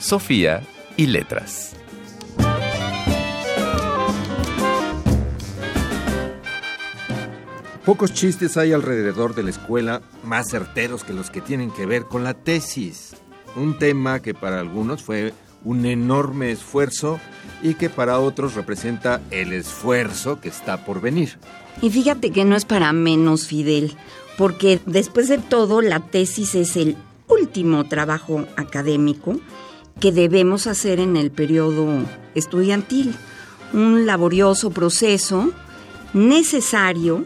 Sofía y letras. Pocos chistes hay alrededor de la escuela más certeros que los que tienen que ver con la tesis. Un tema que para algunos fue un enorme esfuerzo y que para otros representa el esfuerzo que está por venir. Y fíjate que no es para menos, Fidel, porque después de todo la tesis es el último trabajo académico que debemos hacer en el periodo estudiantil. Un laborioso proceso necesario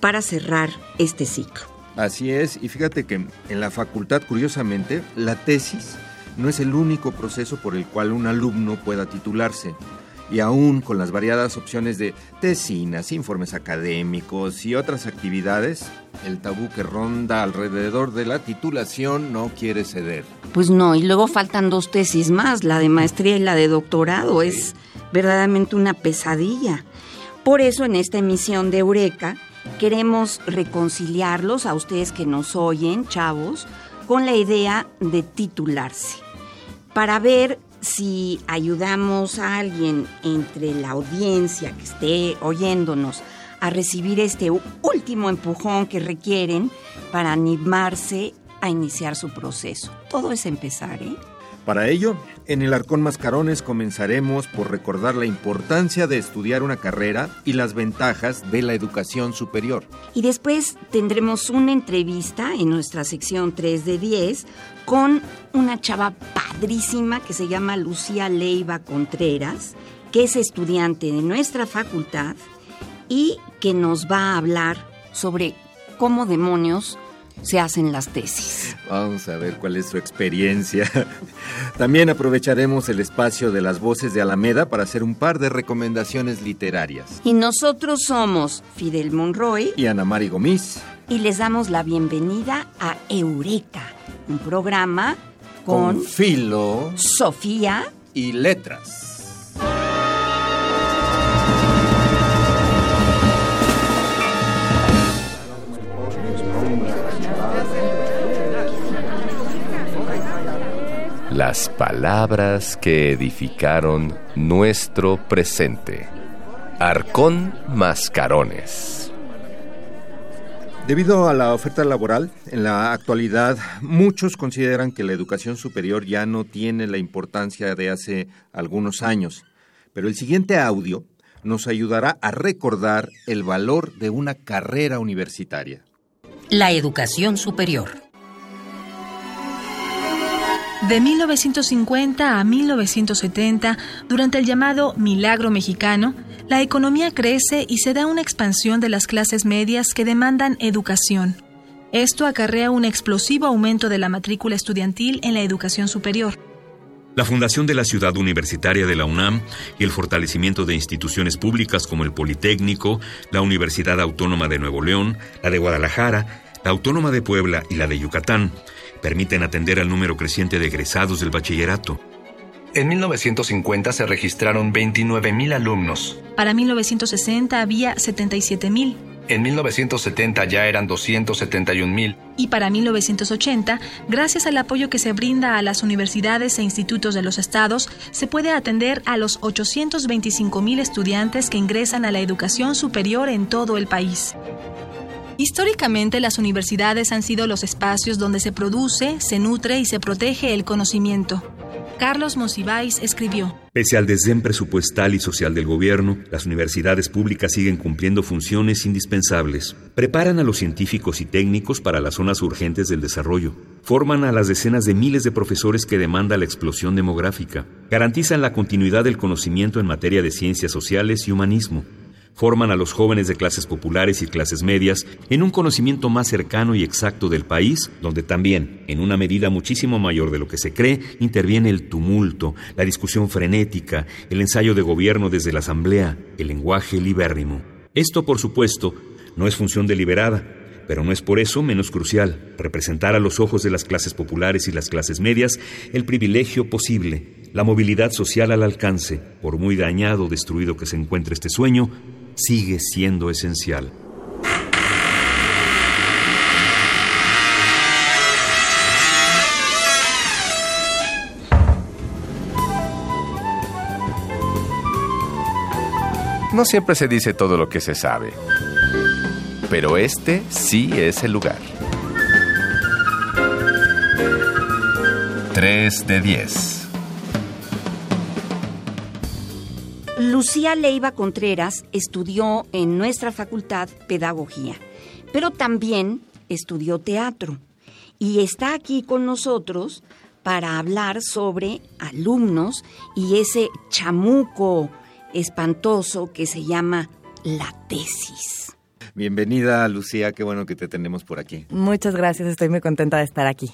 para cerrar este ciclo. Así es, y fíjate que en la facultad, curiosamente, la tesis no es el único proceso por el cual un alumno pueda titularse. Y aún con las variadas opciones de tesinas, informes académicos y otras actividades, el tabú que ronda alrededor de la titulación no quiere ceder. Pues no, y luego faltan dos tesis más, la de maestría y la de doctorado. Es verdaderamente una pesadilla. Por eso en esta emisión de Eureka queremos reconciliarlos a ustedes que nos oyen, chavos, con la idea de titularse para ver si ayudamos a alguien entre la audiencia que esté oyéndonos a recibir este último empujón que requieren para animarse a iniciar su proceso. Todo es empezar, ¿eh? Para ello, en el Arcón Mascarones comenzaremos por recordar la importancia de estudiar una carrera y las ventajas de la educación superior. Y después tendremos una entrevista en nuestra sección 3 de 10 con una chava padrísima que se llama Lucía Leiva Contreras, que es estudiante de nuestra facultad y que nos va a hablar sobre cómo demonios se hacen las tesis. Vamos a ver cuál es su experiencia. También aprovecharemos el espacio de las voces de Alameda para hacer un par de recomendaciones literarias. Y nosotros somos Fidel Monroy y Ana Mari Gomis. Y les damos la bienvenida a Eureka, un programa con, con filo, Sofía y letras. Las palabras que edificaron nuestro presente. Arcón Mascarones. Debido a la oferta laboral, en la actualidad muchos consideran que la educación superior ya no tiene la importancia de hace algunos años, pero el siguiente audio nos ayudará a recordar el valor de una carrera universitaria. La educación superior. De 1950 a 1970, durante el llamado Milagro Mexicano, la economía crece y se da una expansión de las clases medias que demandan educación. Esto acarrea un explosivo aumento de la matrícula estudiantil en la educación superior. La fundación de la ciudad universitaria de la UNAM y el fortalecimiento de instituciones públicas como el Politécnico, la Universidad Autónoma de Nuevo León, la de Guadalajara, la Autónoma de Puebla y la de Yucatán permiten atender al número creciente de egresados del bachillerato. En 1950 se registraron 29.000 alumnos. Para 1960 había 77.000. En 1970 ya eran 271.000. Y para 1980, gracias al apoyo que se brinda a las universidades e institutos de los estados, se puede atender a los 825.000 estudiantes que ingresan a la educación superior en todo el país. Históricamente las universidades han sido los espacios donde se produce, se nutre y se protege el conocimiento. Carlos Monsiváis escribió. Pese al desdén presupuestal y social del gobierno, las universidades públicas siguen cumpliendo funciones indispensables. Preparan a los científicos y técnicos para las zonas urgentes del desarrollo. Forman a las decenas de miles de profesores que demanda la explosión demográfica. Garantizan la continuidad del conocimiento en materia de ciencias sociales y humanismo Forman a los jóvenes de clases populares y clases medias en un conocimiento más cercano y exacto del país, donde también, en una medida muchísimo mayor de lo que se cree, interviene el tumulto, la discusión frenética, el ensayo de gobierno desde la asamblea, el lenguaje libérrimo. Esto, por supuesto, no es función deliberada, pero no es por eso menos crucial representar a los ojos de las clases populares y las clases medias el privilegio posible, la movilidad social al alcance, por muy dañado o destruido que se encuentre este sueño, sigue siendo esencial. No siempre se dice todo lo que se sabe pero este sí es el lugar. 3 de 10. Lucía Leiva Contreras estudió en nuestra facultad pedagogía, pero también estudió teatro y está aquí con nosotros para hablar sobre alumnos y ese chamuco espantoso que se llama la tesis. Bienvenida, Lucía, qué bueno que te tenemos por aquí. Muchas gracias, estoy muy contenta de estar aquí.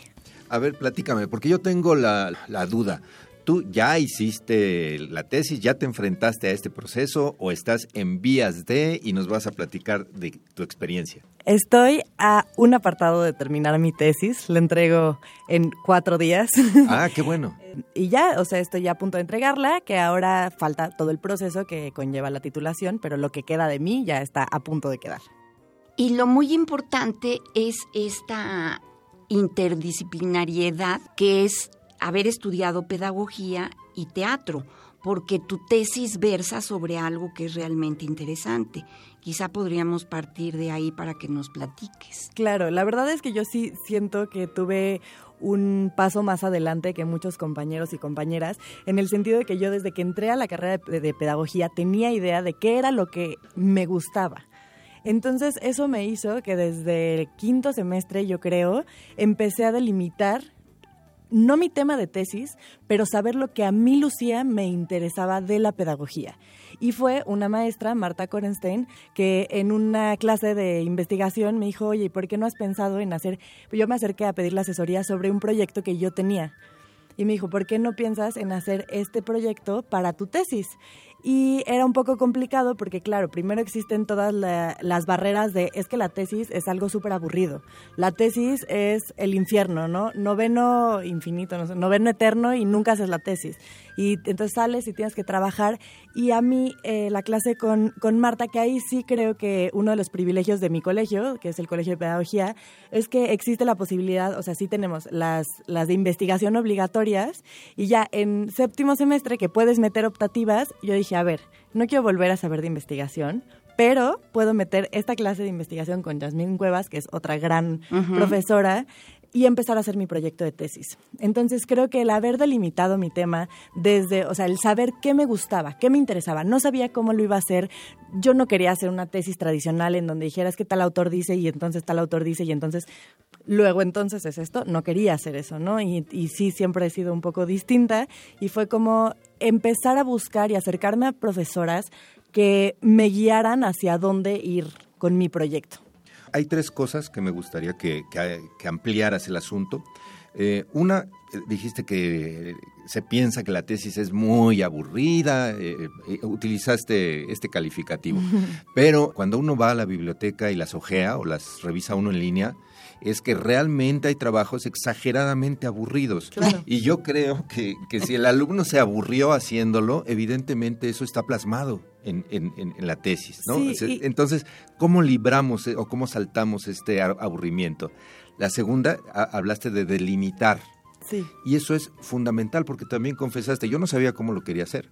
A ver, platícame, porque yo tengo la, duda. ¿Tú ya hiciste la tesis, ya te enfrentaste a este proceso o estás en vías de y nos vas a platicar de tu experiencia? Estoy a un apartado de terminar mi tesis, la entrego en cuatro días. Ah, qué bueno. y ya, o sea, estoy ya a punto de entregarla, que ahora falta todo el proceso que conlleva la titulación, pero lo que queda de mí ya está a punto de quedar. Y lo muy importante es esta interdisciplinariedad que es haber estudiado pedagogía y teatro, porque tu tesis versa sobre algo que es realmente interesante. Quizá podríamos partir de ahí para que nos platiques. Claro, la verdad es que yo sí siento que tuve un paso más adelante que muchos compañeros y compañeras, en el sentido de que yo desde que entré a la carrera de, pedagogía tenía idea de qué era lo que me gustaba. Entonces eso me hizo que desde el quinto semestre, yo creo, empecé a delimitar no mi tema de tesis, pero saber lo que a mí, Lucía, me interesaba de la pedagogía. Y fue una maestra, Marta Korenstein, que en una clase de investigación me dijo, oye, ¿por qué no has pensado en hacer? Yo me acerqué a pedir la asesoría sobre un proyecto que yo tenía. Y me dijo, ¿por qué no piensas en hacer este proyecto para tu tesis? Y era un poco complicado porque, claro, primero existen todas las barreras de, es que la tesis es algo súper aburrido. La tesis es el infierno, ¿no? Noveno infinito, no sé, noveno eterno y nunca haces la tesis. Y entonces sales y tienes que trabajar. Y a mí, eh, la clase con, con Marta, que ahí sí creo que uno de los privilegios de mi colegio, que es el Colegio de Pedagogía, es que existe la posibilidad, o sea, sí tenemos las, las de investigación obligatorias y ya en séptimo semestre que puedes meter optativas, yo dije, a ver, no quiero volver a saber de investigación, pero puedo meter esta clase de investigación con Yasmín Cuevas, que es otra gran profesora, y empezar a hacer mi proyecto de tesis. Entonces creo que el haber delimitado mi tema desde, o sea, el saber qué me gustaba, qué me interesaba, no sabía cómo lo iba a hacer, yo no quería hacer una tesis tradicional en donde dijeras que tal autor dice y entonces tal autor dice y entonces luego entonces es esto, no quería hacer eso, ¿no? Y, sí, siempre he sido un poco distinta y fue como empezar a buscar y acercarme a profesoras que me guiaran hacia dónde ir con mi proyecto. Hay tres cosas que me gustaría que, ampliaras el asunto. Eh, una, dijiste que se piensa que la tesis es muy aburrida, eh, utilizaste este calificativo, pero cuando uno va a la biblioteca y las ojea o las revisa uno en línea, es que realmente hay trabajos exageradamente aburridos. Y yo creo que, si el alumno se aburrió haciéndolo, evidentemente eso está plasmado en, la tesis. ¿no? Entonces, ¿cómo libramos eh, o cómo saltamos este aburrimiento? La segunda, hablaste de delimitar. Sí. Y eso es fundamental porque también confesaste, yo no sabía cómo lo quería hacer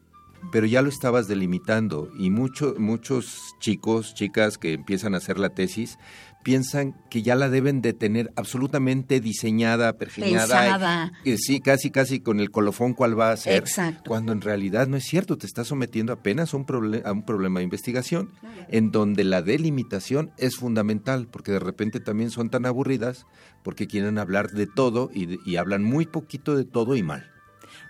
pero ya lo estabas delimitando y muchos muchos chicos, chicas que empiezan a hacer la tesis piensan que ya la deben de tener absolutamente diseñada, pergeñada. Y, sí, casi, casi con el colofón cuál va a ser. Exacto. Cuando en realidad no es cierto, te estás sometiendo apenas a un, a un problema de investigación en donde la delimitación es fundamental, porque de repente también son tan aburridas porque quieren hablar de todo y, y hablan muy poquito de todo y mal.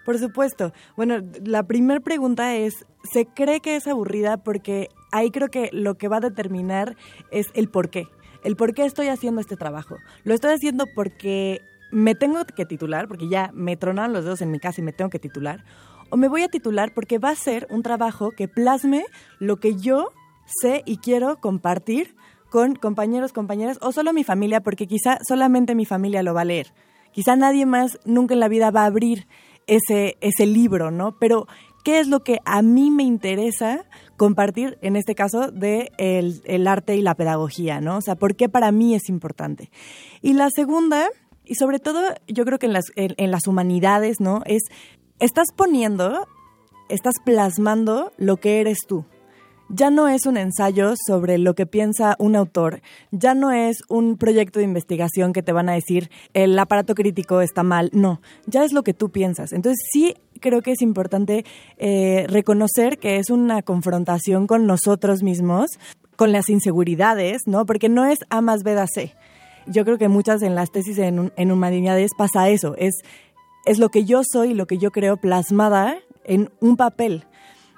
Por supuesto. Bueno, la primera pregunta es, ¿se cree que es aburrida? Porque ahí creo que lo que va a determinar es el por qué. El por qué estoy haciendo este trabajo. Lo estoy haciendo porque me tengo que titular, porque ya me tronaron los dedos en mi casa y me tengo que titular. O me voy a titular porque va a ser un trabajo que plasme lo que yo sé y quiero compartir con compañeros, compañeras o solo mi familia, porque quizá solamente mi familia lo va a leer. Quizá nadie más nunca en la vida va a abrir ese, ese libro, ¿no? Pero, ¿qué es lo que a mí me interesa compartir, en este caso, de el, arte y la pedagogía, ¿no? O sea, ¿por qué para mí es importante? Y la segunda, y sobre todo yo creo que en las, en las humanidades, ¿no? Es, estás poniendo, estás plasmando lo que eres tú ya no es un ensayo sobre lo que piensa un autor, ya no es un proyecto de investigación que te van a decir el aparato crítico está mal, no, ya es lo que tú piensas. Entonces sí creo que es importante eh, reconocer que es una confrontación con nosotros mismos, con las inseguridades, ¿no? Porque no es A más B da C. Yo creo que muchas en las tesis en, en humanidades pasa eso, es, es lo que yo soy, lo que yo creo plasmada en un papel.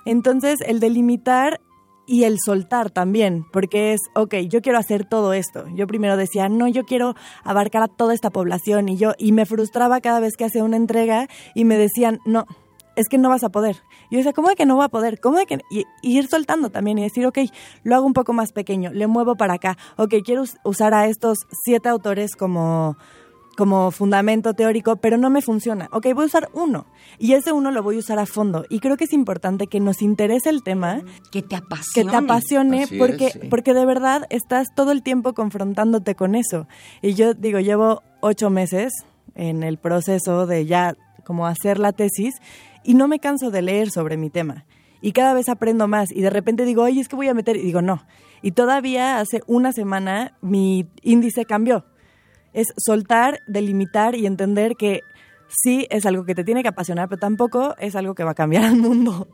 Entonces, el delimitar y el soltar también, porque es, ok, yo quiero hacer todo esto. Yo primero decía, no, yo quiero abarcar a toda esta población y yo, y me frustraba cada vez que hacía una entrega y me decían, no, es que no vas a poder. Yo decía, ¿cómo de que no voy a poder? ¿Cómo de que...? Y, ir soltando también y decir, ok, lo hago un poco más pequeño, le muevo para acá. Ok, quiero usar a estos siete autores como como fundamento teórico, pero no me funciona. Ok, voy a usar uno. Y ese uno lo voy a usar a fondo. Y creo que es importante que nos interese el tema. Que te apasione. Que te apasione, porque, porque de verdad estás todo el tiempo confrontándote con eso. Y yo digo, llevo ocho meses en el proceso de ya como hacer la tesis y no me canso de leer sobre mi tema. Y cada vez aprendo más. Y de repente digo, oye, es que voy a meter. Y digo, no. Y todavía hace una semana mi índice cambió es soltar, delimitar y entender que sí es algo que te tiene que apasionar, pero tampoco es algo que va a cambiar al mundo.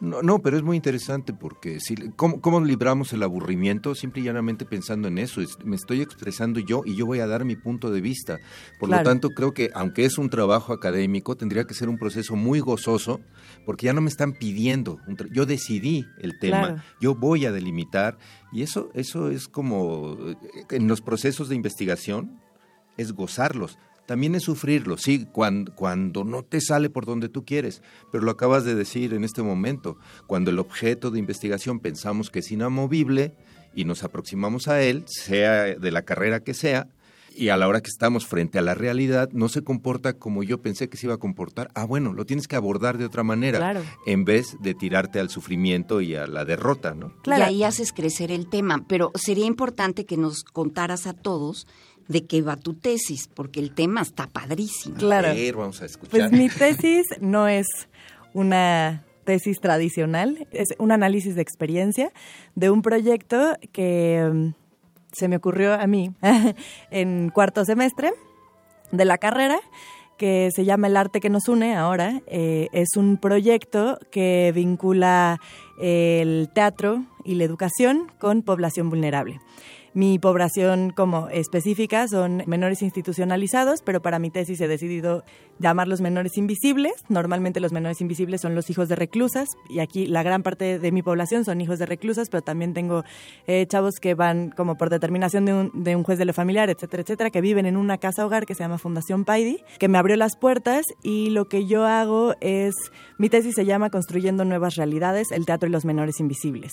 No, no pero es muy interesante porque si, ¿cómo, libramos el aburrimiento? Simple y llanamente pensando en eso. me estoy expresando yo y yo voy a dar mi punto de vista. Por lo tanto, creo que aunque es un trabajo académico, tendría que ser un proceso muy gozoso porque ya no me están pidiendo. yo decidí el tema, yo voy a delimitar y eso, eso es como eh, en los procesos de investigación es gozarlos. También es sufrirlos, sí, cuando, cuando no te sale por donde tú quieres, pero lo acabas de decir en este momento, cuando el objeto de investigación pensamos que es inamovible y nos aproximamos a él, sea de la carrera que sea, y a la hora que estamos frente a la realidad no se comporta como yo pensé que se iba a comportar. Ah, bueno, lo tienes que abordar de otra manera en vez de tirarte al sufrimiento y a la derrota, ¿no? Y ahí haces crecer el tema, pero sería importante que nos contaras a todos de qué va tu tesis, porque el tema está padrísimo. Claro. vamos a escuchar. Pues mi tesis no es una tesis tradicional, es un análisis de experiencia de un proyecto que mm, se me ocurrió a mí en cuarto semestre de la carrera que se llama El arte que nos une ahora. Eh, es un proyecto que vincula el teatro y la educación con población vulnerable. Mi población como específica son menores institucionalizados, pero para mi tesis he decidido llamarlos menores invisibles. Normalmente los menores invisibles son los hijos de reclusas y aquí la gran parte de mi población son hijos de reclusas, pero también tengo eh, chavos que van como por determinación de un, de un juez de lo familiar, etcétera, etcétera, que viven en una casa hogar que se llama Fundación Paidi, que me abrió las puertas y lo que yo hago es, mi tesis se llama Construyendo Nuevas Realidades, el Teatro y los Menores Invisibles.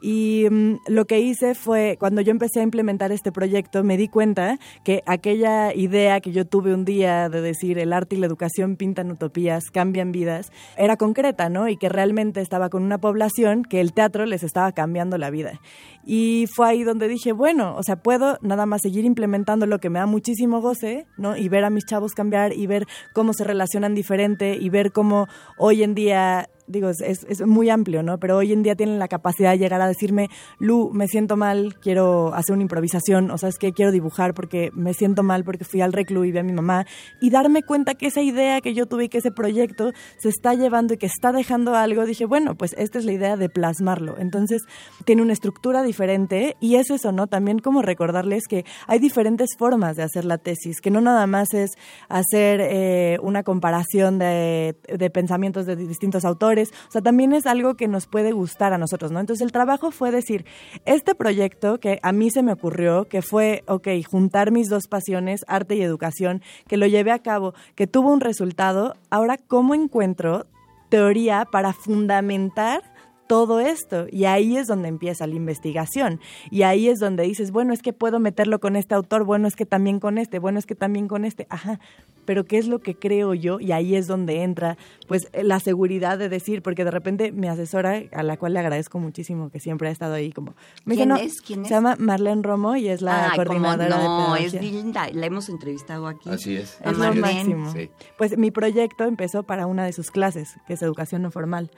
Y mm, lo que hice fue, cuando yo empecé a implementar este proyecto, me di cuenta que aquella idea que yo tuve un día de decir el arte y la educación pintan utopías, cambian vidas, era concreta, ¿no? Y que realmente estaba con una población que el teatro les estaba cambiando la vida. Y fue ahí donde dije, bueno, o sea, puedo nada más seguir implementando lo que me da muchísimo goce, ¿no? Y ver a mis chavos cambiar y ver cómo se relacionan diferente y ver cómo hoy en día digo, es, es, muy amplio, ¿no? Pero hoy en día tienen la capacidad de llegar a decirme, Lu, me siento mal, quiero hacer una improvisación, o sea, es que quiero dibujar porque me siento mal porque fui al reclu y vi a mi mamá, y darme cuenta que esa idea que yo tuve que ese proyecto se está llevando y que está dejando algo, dije, bueno, pues esta es la idea de plasmarlo. Entonces, tiene una estructura diferente y es eso, ¿no? También como recordarles que hay diferentes formas de hacer la tesis, que no nada más es hacer eh, una comparación de, de pensamientos de distintos autores, o sea, también es algo que nos puede gustar a nosotros, ¿no? Entonces, el trabajo fue decir, este proyecto que a mí se me ocurrió, que fue, ok, juntar mis dos pasiones, arte y educación, que lo llevé a cabo, que tuvo un resultado, ahora, ¿cómo encuentro teoría para fundamentar todo esto. Y ahí es donde empieza la investigación. Y ahí es donde dices, bueno, es que puedo meterlo con este autor, bueno, es que también con este, bueno, es que también con este. Ajá, pero ¿qué es lo que creo yo? Y ahí es donde entra, pues, la seguridad de decir, porque de repente mi asesora, a la cual le agradezco muchísimo, que siempre ha estado ahí como... Me ¿Quién es? ¿Quién Se llama Marlene Romo y es la coordinadora no, es linda, la hemos entrevistado aquí. Así es. Es lo máximo. Pues mi proyecto empezó para una de sus clases, que es educación no formal.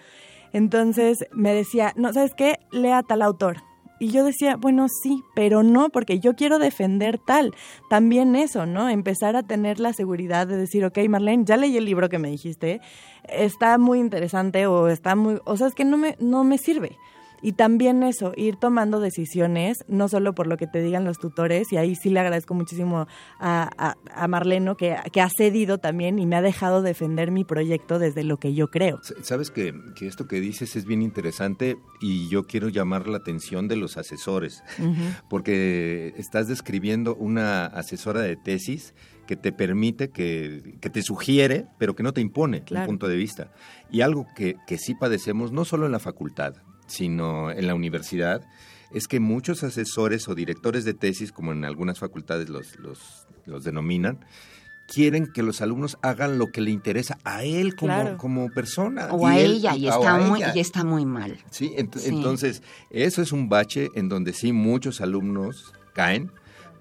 Entonces me decía, no, ¿sabes qué? Lea tal autor. Y yo decía, bueno, sí, pero no, porque yo quiero defender tal. También eso, ¿no? Empezar a tener la seguridad de decir, ok, Marlene, ya leí el libro que me dijiste, está muy interesante o está muy, o sea, es que no me, no me sirve. Y también eso, ir tomando decisiones, no solo por lo que te digan los tutores, y ahí sí le agradezco muchísimo a, a, Marleno que, que, ha cedido también y me ha dejado defender mi proyecto desde lo que yo creo. Sabes que, que esto que dices es bien interesante y yo quiero llamar la atención de los asesores, porque estás describiendo una asesora de tesis que te permite, que, que, te sugiere, pero que no te impone un punto de vista. Y algo que, que sí padecemos, no solo en la facultad, sino en la universidad, es que muchos asesores o directores de tesis, como en algunas facultades los, los, los denominan, quieren que los alumnos hagan lo que le interesa a él como, como persona. O a ella, y, está muy, y está muy mal. sí, entonces eso es un bache en donde sí muchos alumnos caen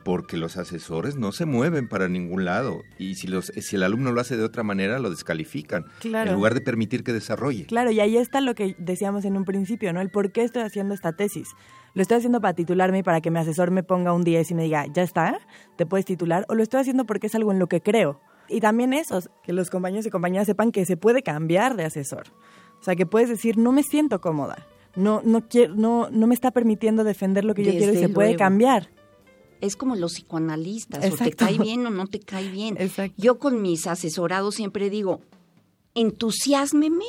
porque los asesores no se mueven para ningún lado y si los si el alumno lo hace de otra manera lo descalifican en lugar de permitir que desarrolle. Claro, y ahí está lo que decíamos en un principio, ¿no? El por qué estoy haciendo esta tesis. ¿Lo estoy haciendo para titularme y para que mi asesor me ponga un 10 y me diga, "Ya está, te puedes titular" o lo estoy haciendo porque es algo en lo que creo? Y también eso, que los compañeros y compañeras sepan que se puede cambiar de asesor. O sea, que puedes decir, "No me siento cómoda." No no quiero no no me está permitiendo defender lo que yo quiero y se puede cambiar es como los psicoanalistas, o te cae bien o no te cae bien. Yo con mis asesorados siempre digo, entusiasmeme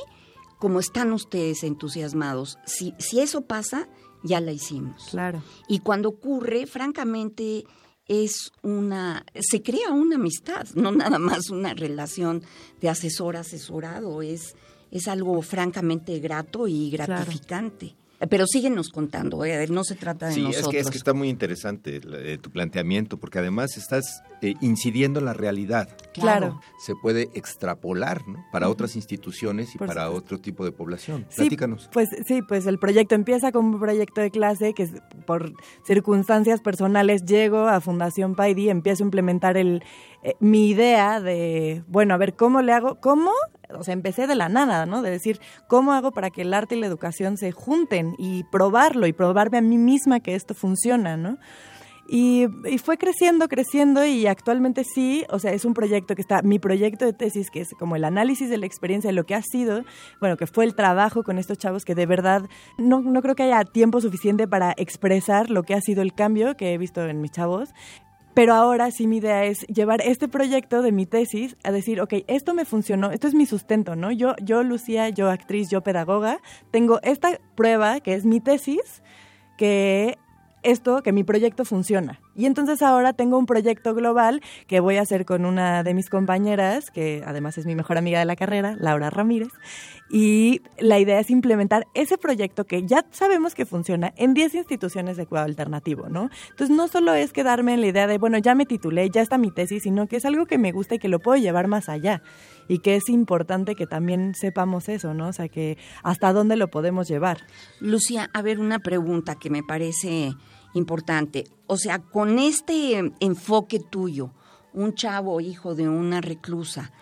como están ustedes entusiasmados. Si, si eso pasa, ya la hicimos. Claro. Y cuando ocurre, francamente, es una, se crea una amistad, no nada más una relación de asesor-asesorado, es, es algo francamente grato y gratificante. Pero síguenos contando, ¿eh? no se trata de nosotros. Sí, es que, es que está muy interesante eh, tu planteamiento, porque además estás eh, incidiendo en la realidad. Claro. Se puede extrapolar ¿no? para otras instituciones y para otro tipo de población. Platícanos. Pues sí, pues el proyecto empieza como un proyecto de clase que por circunstancias personales llego a Fundación Paidi, empiezo a implementar el, mi idea de, bueno, a ver, ¿cómo le hago? ¿Cómo o sea, empecé de la nada, ¿no? De decir, ¿cómo hago para que el arte y la educación se junten y probarlo y probarme a mí misma que esto funciona, ¿no? Y, fue creciendo, creciendo y actualmente sí, o sea, es un proyecto que está, mi proyecto de tesis, que es como el análisis de la experiencia de lo que ha sido, bueno, que fue el trabajo con estos chavos que de verdad no, no creo que haya tiempo suficiente para expresar lo que ha sido el cambio que he visto en mis chavos. Pero ahora sí mi idea es llevar este proyecto de mi tesis a decir, ok, esto me funcionó, esto es mi sustento, ¿no? Yo, yo Lucía, yo actriz, yo pedagoga, tengo esta prueba que es mi tesis, que esto, que mi proyecto funciona. Y entonces ahora tengo un proyecto global que voy a hacer con una de mis compañeras, que además es mi mejor amiga de la carrera, Laura Ramírez. Y la idea es implementar ese proyecto que ya sabemos que funciona en 10 instituciones de cuidado alternativo, ¿no? Entonces no solo es quedarme en la idea de, bueno, ya me titulé, ya está mi tesis, sino que es algo que me gusta y que lo puedo llevar más allá. Y que es importante que también sepamos eso, ¿no? O sea, que hasta dónde lo podemos llevar. Lucía, a ver, una pregunta que me parece importante. O sea, con este enfoque tuyo, un chavo hijo de una reclusa,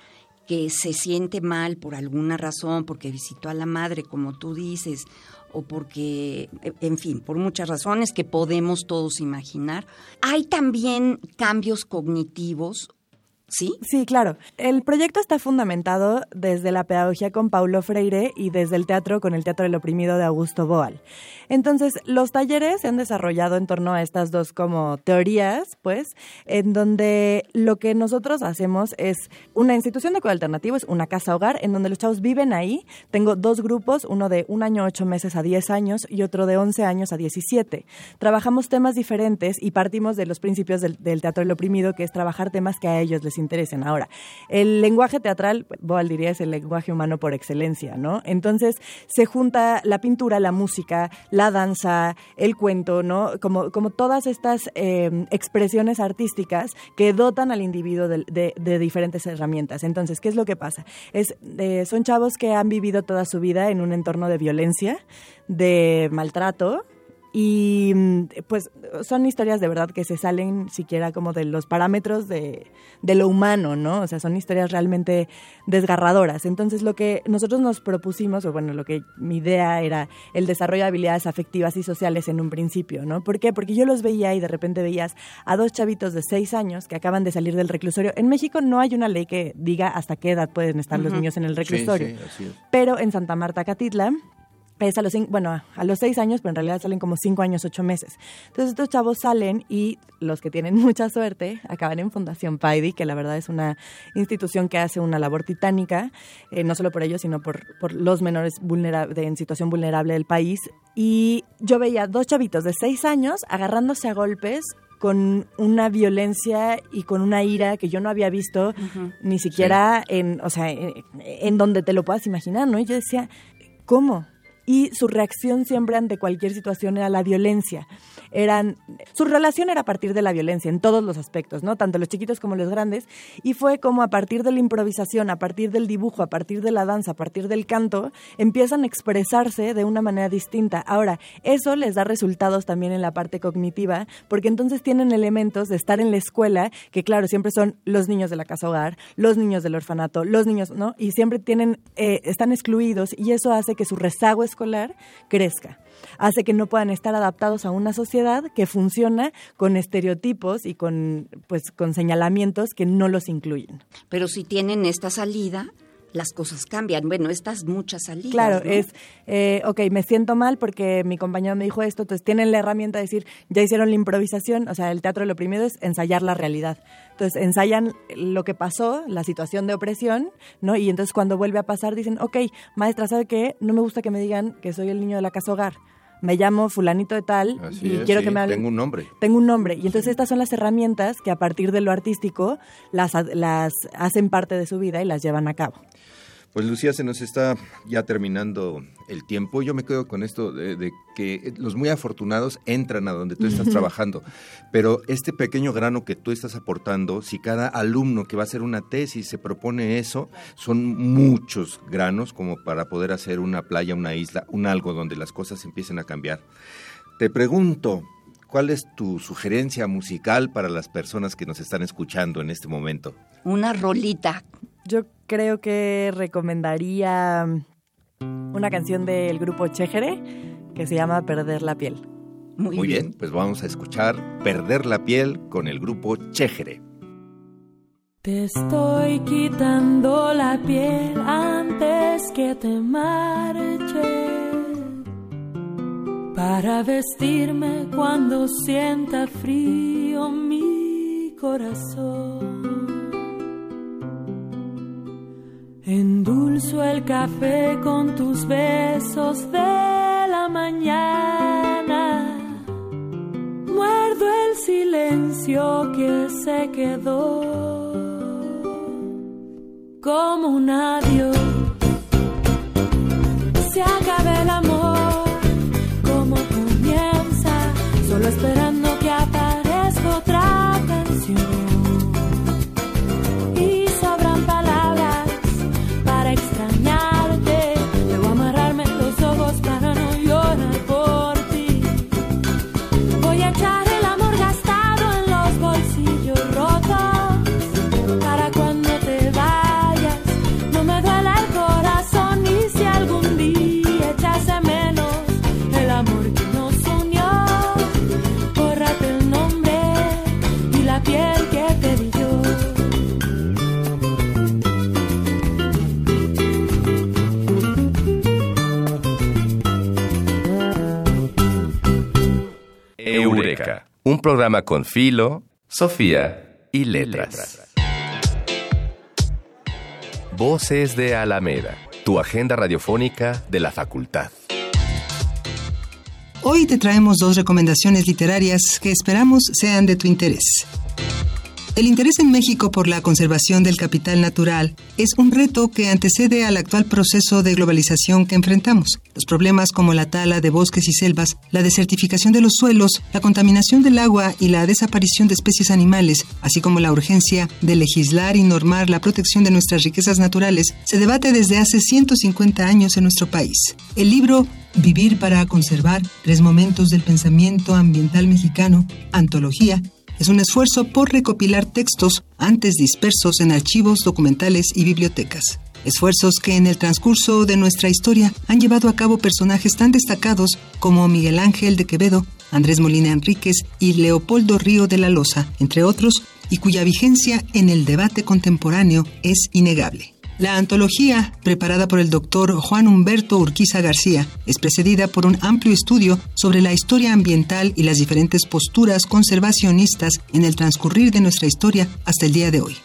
que se siente mal por alguna razón, porque visitó a la madre, como tú dices, o porque, en fin, por muchas razones que podemos todos imaginar. Hay también cambios cognitivos ¿Sí? Sí, claro. El proyecto está fundamentado desde la pedagogía con Paulo Freire y desde el teatro con el Teatro del Oprimido de Augusto Boal. Entonces, los talleres se han desarrollado en torno a estas dos como teorías, pues, en donde lo que nosotros hacemos es una institución de cuidado alternativo, es una casa hogar, en donde los chavos viven ahí. Tengo dos grupos, uno de un año, ocho meses a diez años y otro de once años a diecisiete. Trabajamos temas diferentes y partimos de los principios del, del Teatro del Oprimido, que es trabajar temas que a ellos les interesen. Ahora, el lenguaje teatral, Boal diría, es el lenguaje humano por excelencia, ¿no? Entonces, se junta la pintura, la música, la danza, el cuento, ¿no? Como, como todas estas eh, expresiones artísticas que dotan al individuo de, de, diferentes herramientas. Entonces, ¿qué es lo que pasa? Es, eh, son chavos que han vivido toda su vida en un entorno de violencia, de maltrato, y mm, pues son historias de verdad que se salen siquiera como de los parámetros de, de, lo humano, ¿no? O sea, son historias realmente desgarradoras. Entonces lo que nosotros nos propusimos, o bueno, lo que mi idea era el desarrollo de habilidades afectivas y sociales en un principio, ¿no? ¿Por qué? Porque yo los veía y de repente veías a dos chavitos de seis años que acaban de salir del reclusorio. En México no hay una ley que diga hasta qué edad pueden estar los niños en el reclusorio. Pero en Santa Marta, Catitla, es a los bueno, a los seis años, pero en realidad salen como cinco años, ocho meses. Entonces estos chavos salen y los que tienen mucha suerte acaban en Fundación Paidi, que la verdad es una institución que hace una labor titánica, eh, no solo por ellos, sino por, por los menores de, en situación vulnerable del país. Y yo veía dos chavitos de seis años agarrándose a golpes con una violencia y con una ira que yo no había visto ni siquiera en, o sea, en, en, donde te lo puedas imaginar, ¿no? Y yo decía, ¿cómo? Y su reacción siempre ante cualquier situación era la violencia. Eran, su relación era a partir de la violencia en todos los aspectos, ¿no? Tanto los chiquitos como los grandes. Y fue como a partir de la improvisación, a partir del dibujo, a partir de la danza, a partir del canto, empiezan a expresarse de una manera distinta. Ahora, eso les da resultados también en la parte cognitiva, porque entonces tienen elementos de estar en la escuela, que claro, siempre son los niños de la casa hogar, los niños del orfanato, los niños, ¿no? Y siempre tienen, eh, están excluidos y eso hace que su rezago es escolar crezca. Hace que no puedan estar adaptados a una sociedad que funciona con estereotipos y con, pues, con señalamientos que no los incluyen. Pero si tienen esta salida, las cosas cambian. Bueno, estas muchas salidas. Claro, es, eh, ok, me siento mal porque mi compañero me dijo esto, entonces tienen la herramienta de decir, ya hicieron la improvisación, o sea, el teatro lo primero es ensayar la realidad. Entonces ensayan lo que pasó, la situación de opresión, ¿no? Y entonces cuando vuelve a pasar dicen, ok, maestra, ¿sabe qué? No me gusta que me digan que soy el niño de la casa hogar me llamo fulanito de tal y quiero que me hablen. Tengo un nombre. Tengo un nombre. Y entonces estas son las herramientas que a partir de lo artístico las, las hacen parte de su vida y las llevan a cabo. Pues Lucía, se nos está ya terminando el tiempo. Yo me quedo con esto de, que los muy afortunados entran a donde tú estás trabajando, pero este pequeño grano que tú estás aportando, si cada alumno que va a hacer una tesis se propone eso, son muchos granos como para poder hacer una playa, una isla, un algo donde las cosas empiecen a cambiar. Te pregunto, ¿Cuál es tu sugerencia musical para las personas que nos están escuchando en este momento? Una rolita. Yo creo que recomendaría una canción del grupo Chejere que se llama Perder la piel. Muy, bien. pues vamos a escuchar Perder la piel con el grupo Chejere. Te estoy quitando la piel antes que te marches para vestirme cuando sienta frío mi corazón. Endulzo el café con tus besos de la mañana. Muerdo el silencio que se quedó como un adiós. Un programa con Filo, Sofía y Letras. Voces de Alameda, tu agenda radiofónica de la facultad. Hoy te traemos dos recomendaciones literarias que esperamos sean de tu interés. El interés en México por la conservación del capital natural es un reto que antecede al actual proceso de globalización que enfrentamos. Los problemas como la tala de bosques y selvas, la desertificación de los suelos, la contaminación del agua y la desaparición de especies animales, así como la urgencia de legislar y normar la protección de nuestras riquezas naturales, se debate desde hace 150 años en nuestro país. El libro Vivir para conservar, tres momentos del pensamiento ambiental mexicano, antología, es un esfuerzo por recopilar textos antes dispersos en archivos, documentales y bibliotecas. Esfuerzos que en el transcurso de nuestra historia han llevado a cabo personajes tan destacados como Miguel Ángel de Quevedo, Andrés Molina Enríquez y Leopoldo Río de la Loza, entre otros, y cuya vigencia en el debate contemporáneo es innegable. La antología, preparada por el doctor Juan Humberto Urquiza García, es precedida por un amplio estudio sobre la historia ambiental y las diferentes posturas conservacionistas en el transcurrir de nuestra historia hasta el día de hoy.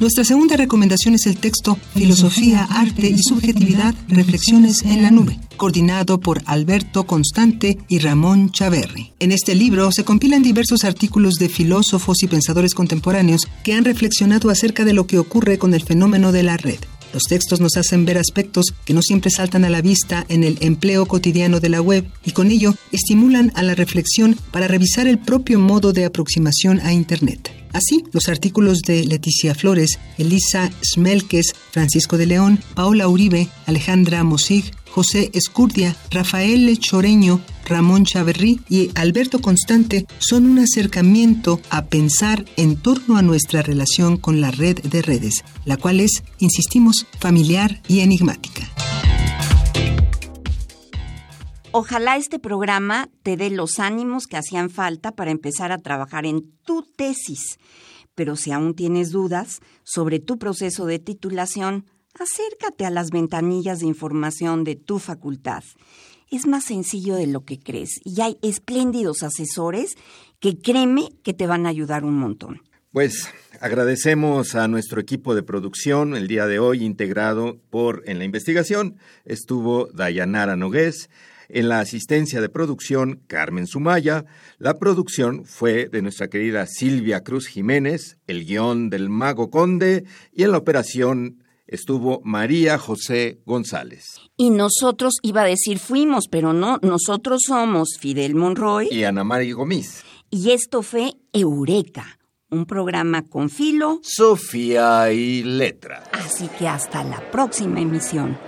Nuestra segunda recomendación es el texto Filosofía, Arte y Subjetividad, Reflexiones en la Nube, coordinado por Alberto Constante y Ramón Chaverri. En este libro se compilan diversos artículos de filósofos y pensadores contemporáneos que han reflexionado acerca de lo que ocurre con el fenómeno de la red. Los textos nos hacen ver aspectos que no siempre saltan a la vista en el empleo cotidiano de la web y con ello estimulan a la reflexión para revisar el propio modo de aproximación a Internet. Así, los artículos de Leticia Flores, Elisa Smelkes, Francisco de León, Paola Uribe, Alejandra Mosig, José Escurdia, Rafael Choreño, Ramón Chaverrí y Alberto Constante son un acercamiento a pensar en torno a nuestra relación con la red de redes, la cual es, insistimos, familiar y enigmática. Ojalá este programa te dé los ánimos que hacían falta para empezar a trabajar en tu tesis. Pero si aún tienes dudas sobre tu proceso de titulación, acércate a las ventanillas de información de tu facultad. Es más sencillo de lo que crees y hay espléndidos asesores que créeme que te van a ayudar un montón. Pues agradecemos a nuestro equipo de producción el día de hoy integrado por en la investigación estuvo Dayanara Nogués, en la asistencia de producción, Carmen Sumaya. La producción fue de nuestra querida Silvia Cruz Jiménez, el guion del Mago Conde y en la operación estuvo María José González. Y nosotros, iba a decir fuimos, pero no, nosotros somos Fidel Monroy. Y Ana María Gómez. Y esto fue Eureka, un programa con filo, Sofía y letra. Así que hasta la próxima emisión.